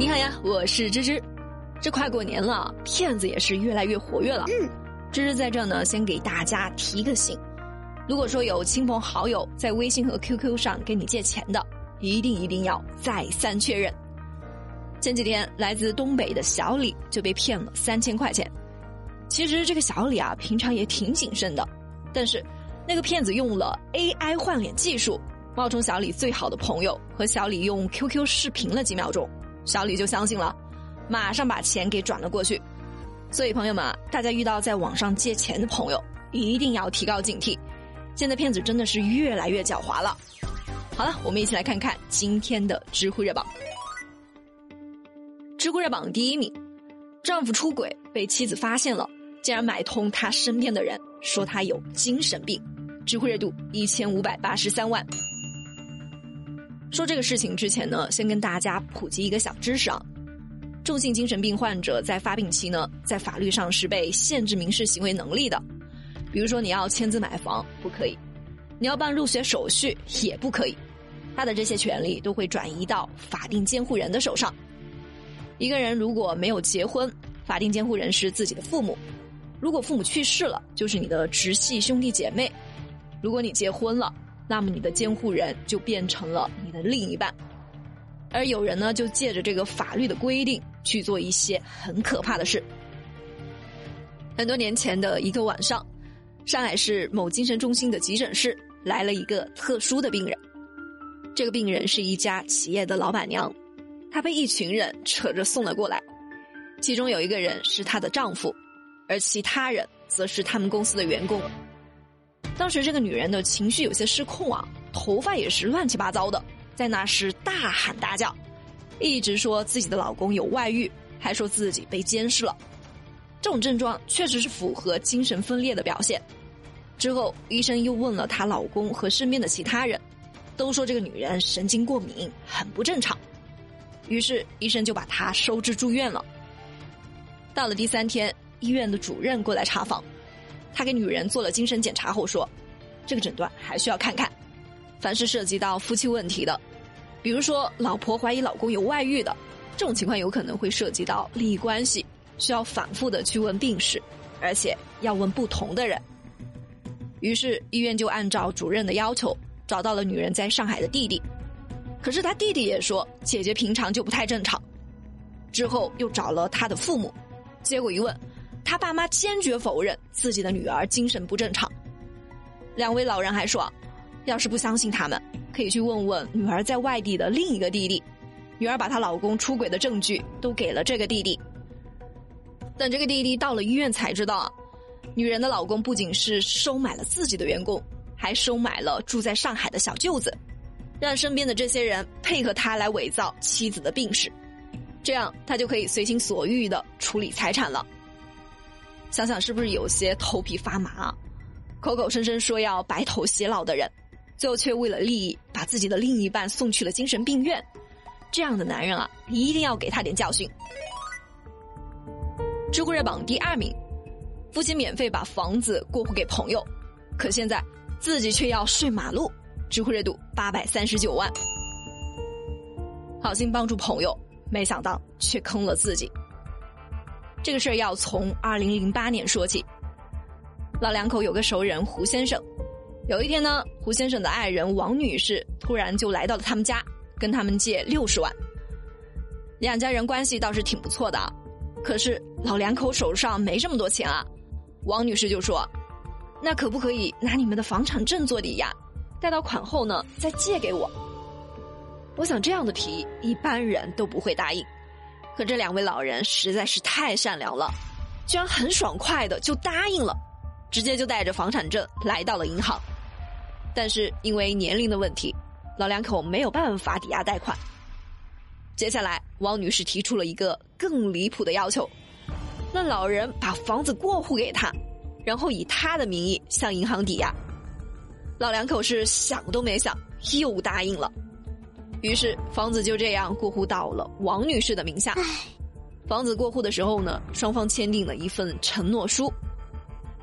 你好呀，我是芝芝。这快过年了，骗子也是越来越活跃了。嗯，芝芝在这呢，先给大家提个醒：如果说有亲朋好友在微信和 QQ 上给你借钱的，一定一定要再三确认。前几天，来自东北的小李就被骗了三千块钱。其实这个小李啊，平常也挺谨慎的，但是那个骗子用了 AI 换脸技术，冒充小李最好的朋友，和小李用 QQ 视频了几秒钟。小李就相信了，马上把钱给转了过去。所以朋友们，大家遇到在网上借钱的朋友，一定要提高警惕。现在骗子真的是越来越狡猾了。好了，我们一起来看看今天的知乎热榜。知乎热榜第一名，丈夫出轨被妻子发现了，竟然买通他身边的人，说他有精神病。知乎热度一千五百八十三万。说这个事情之前呢，先跟大家普及一个小知识啊。重性精神病患者在发病期呢，在法律上是被限制民事行为能力的。比如说，你要签字买房不可以，你要办入学手续也不可以，他的这些权利都会转移到法定监护人的手上。一个人如果没有结婚，法定监护人是自己的父母；如果父母去世了，就是你的直系兄弟姐妹；如果你结婚了。那么你的监护人就变成了你的另一半，而有人呢就借着这个法律的规定去做一些很可怕的事。很多年前的一个晚上，上海市某精神中心的急诊室来了一个特殊的病人，这个病人是一家企业的老板娘，她被一群人扯着送了过来，其中有一个人是她的丈夫，而其他人则是他们公司的员工。当时这个女人的情绪有些失控啊，头发也是乱七八糟的，在那时大喊大叫，一直说自己的老公有外遇，还说自己被监视了。这种症状确实是符合精神分裂的表现。之后医生又问了她老公和身边的其他人，都说这个女人神经过敏，很不正常。于是医生就把她收治住院了。到了第三天，医院的主任过来查房。他给女人做了精神检查后说：“这个诊断还需要看看。凡是涉及到夫妻问题的，比如说老婆怀疑老公有外遇的，这种情况有可能会涉及到利益关系，需要反复的去问病史，而且要问不同的人。于是医院就按照主任的要求，找到了女人在上海的弟弟。可是他弟弟也说姐姐平常就不太正常。之后又找了他的父母，结果一问。”他爸妈坚决否认自己的女儿精神不正常。两位老人还说，要是不相信他们，可以去问问女儿在外地的另一个弟弟。女儿把她老公出轨的证据都给了这个弟弟。等这个弟弟到了医院才知道，女人的老公不仅是收买了自己的员工，还收买了住在上海的小舅子，让身边的这些人配合他来伪造妻子的病史，这样他就可以随心所欲的处理财产了。想想是不是有些头皮发麻？口口声声说要白头偕老的人，最后却为了利益把自己的另一半送去了精神病院。这样的男人啊，一定要给他点教训。知乎热榜第二名，父亲免费把房子过户给朋友，可现在自己却要睡马路。知乎热度八百三十九万，好心帮助朋友，没想到却坑了自己。这个事儿要从二零零八年说起。老两口有个熟人胡先生，有一天呢，胡先生的爱人王女士突然就来到了他们家，跟他们借六十万。两家人关系倒是挺不错的，可是老两口手上没这么多钱啊。王女士就说：“那可不可以拿你们的房产证做抵押，贷到款后呢再借给我？”我想这样的提议一般人都不会答应。可这两位老人实在是太善良了，居然很爽快的就答应了，直接就带着房产证来到了银行。但是因为年龄的问题，老两口没有办法抵押贷款。接下来，王女士提出了一个更离谱的要求，让老人把房子过户给他，然后以他的名义向银行抵押。老两口是想都没想，又答应了。于是房子就这样过户到了王女士的名下。房子过户的时候呢，双方签订了一份承诺书。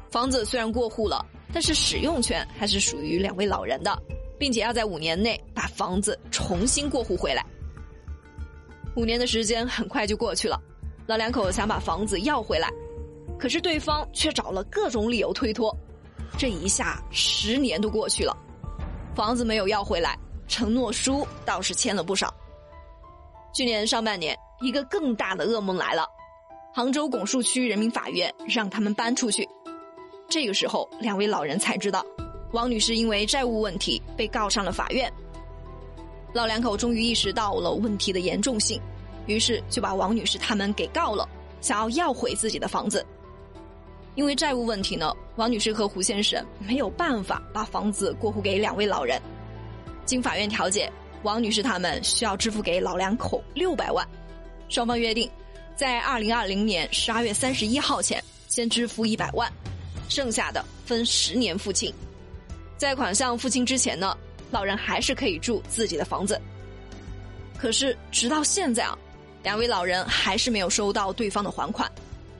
房子虽然过户了，但是使用权还是属于两位老人的，并且要在五年内把房子重新过户回来。五年的时间很快就过去了，老两口想把房子要回来，可是对方却找了各种理由推脱。这一下十年都过去了，房子没有要回来，承诺书倒是签了不少。去年上半年，一个更大的噩梦来了，杭州拱墅区人民法院让他们搬出去。这个时候，两位老人才知道，王女士因为债务问题被告上了法院。老两口终于意识到了问题的严重性，于是就把王女士他们给告了，想要要回自己的房子。因为债务问题呢，王女士和胡先生没有办法把房子过户给两位老人。经法院调解，王女士他们需要支付给老两口六百万，双方约定，在二零二零年十二月三十一号前先支付一百万。剩下的分十年付清，在款项付清之前呢，老人还是可以住自己的房子。可是直到现在啊，两位老人还是没有收到对方的还款，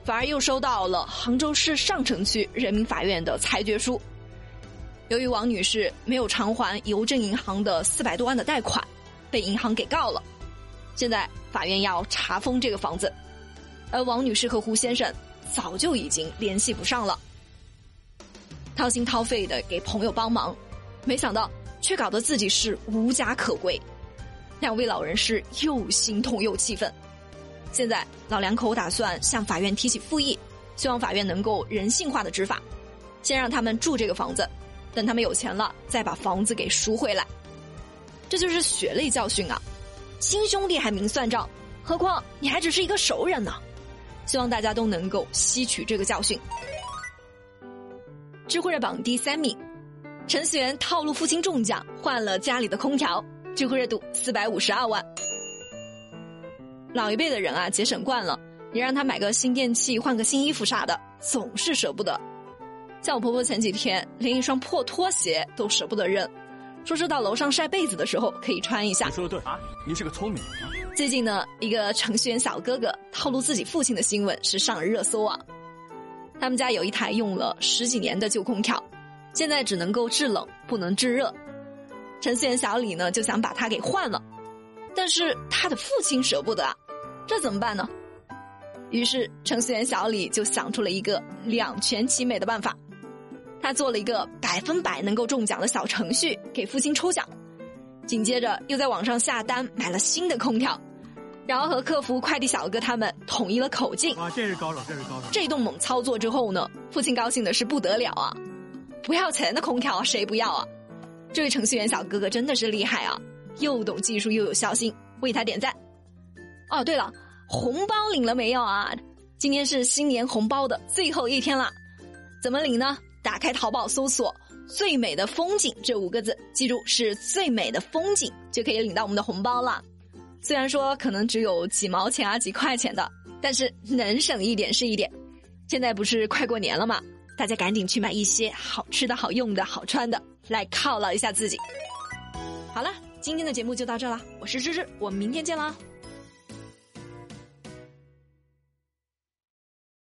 反而又收到了杭州市上城区人民法院的裁决书。由于王女士没有偿还邮政银行的四百多万的贷款，被银行给告了。现在法院要查封这个房子，而王女士和胡先生早就已经联系不上了。掏心掏肺的给朋友帮忙，没想到却搞得自己是无家可归。两位老人是又心痛又气愤。现在老两口打算向法院提起复议，希望法院能够人性化的执法，先让他们住这个房子，等他们有钱了再把房子给赎回来。这就是血泪教训啊！亲兄弟还明算账，何况你还只是一个熟人呢？希望大家都能够吸取这个教训。知乎热榜第三名，程序员套路父亲中奖换了家里的空调，知乎热度四百五十二万。老一辈的人啊，节省惯了，你让他买个新电器、换个新衣服啥的，总是舍不得。像我婆婆前几天连一双破拖鞋都舍不得扔，说是到楼上晒被子的时候可以穿一下。你说的对啊，你是个聪明人。最近呢，一个程序员小哥哥套路自己父亲的新闻是上了热搜啊。他们家有一台用了十几年的旧空调，现在只能够制冷，不能制热。程序员小李呢就想把它给换了，但是他的父亲舍不得啊，这怎么办呢？于是程序员小李就想出了一个两全其美的办法，他做了一个百分百能够中奖的小程序给父亲抽奖，紧接着又在网上下单买了新的空调。然后和客服、快递小哥他们统一了口径。哇，这是高手，这是高手！这顿猛操作之后呢，父亲高兴的是不得了啊！不要钱的空调谁不要啊？这位程序员小哥哥真的是厉害啊，又懂技术又有孝心，为他点赞。哦，对了，红包领了没有啊？今天是新年红包的最后一天了，怎么领呢？打开淘宝搜索“最美的风景”这五个字，记住是最美的风景，就可以领到我们的红包了。虽然说可能只有几毛钱啊、几块钱的，但是能省一点是一点。现在不是快过年了吗？大家赶紧去买一些好吃的、好用的、好穿的，来犒劳一下自己。好了，今天的节目就到这了，我是芝芝，我们明天见啦。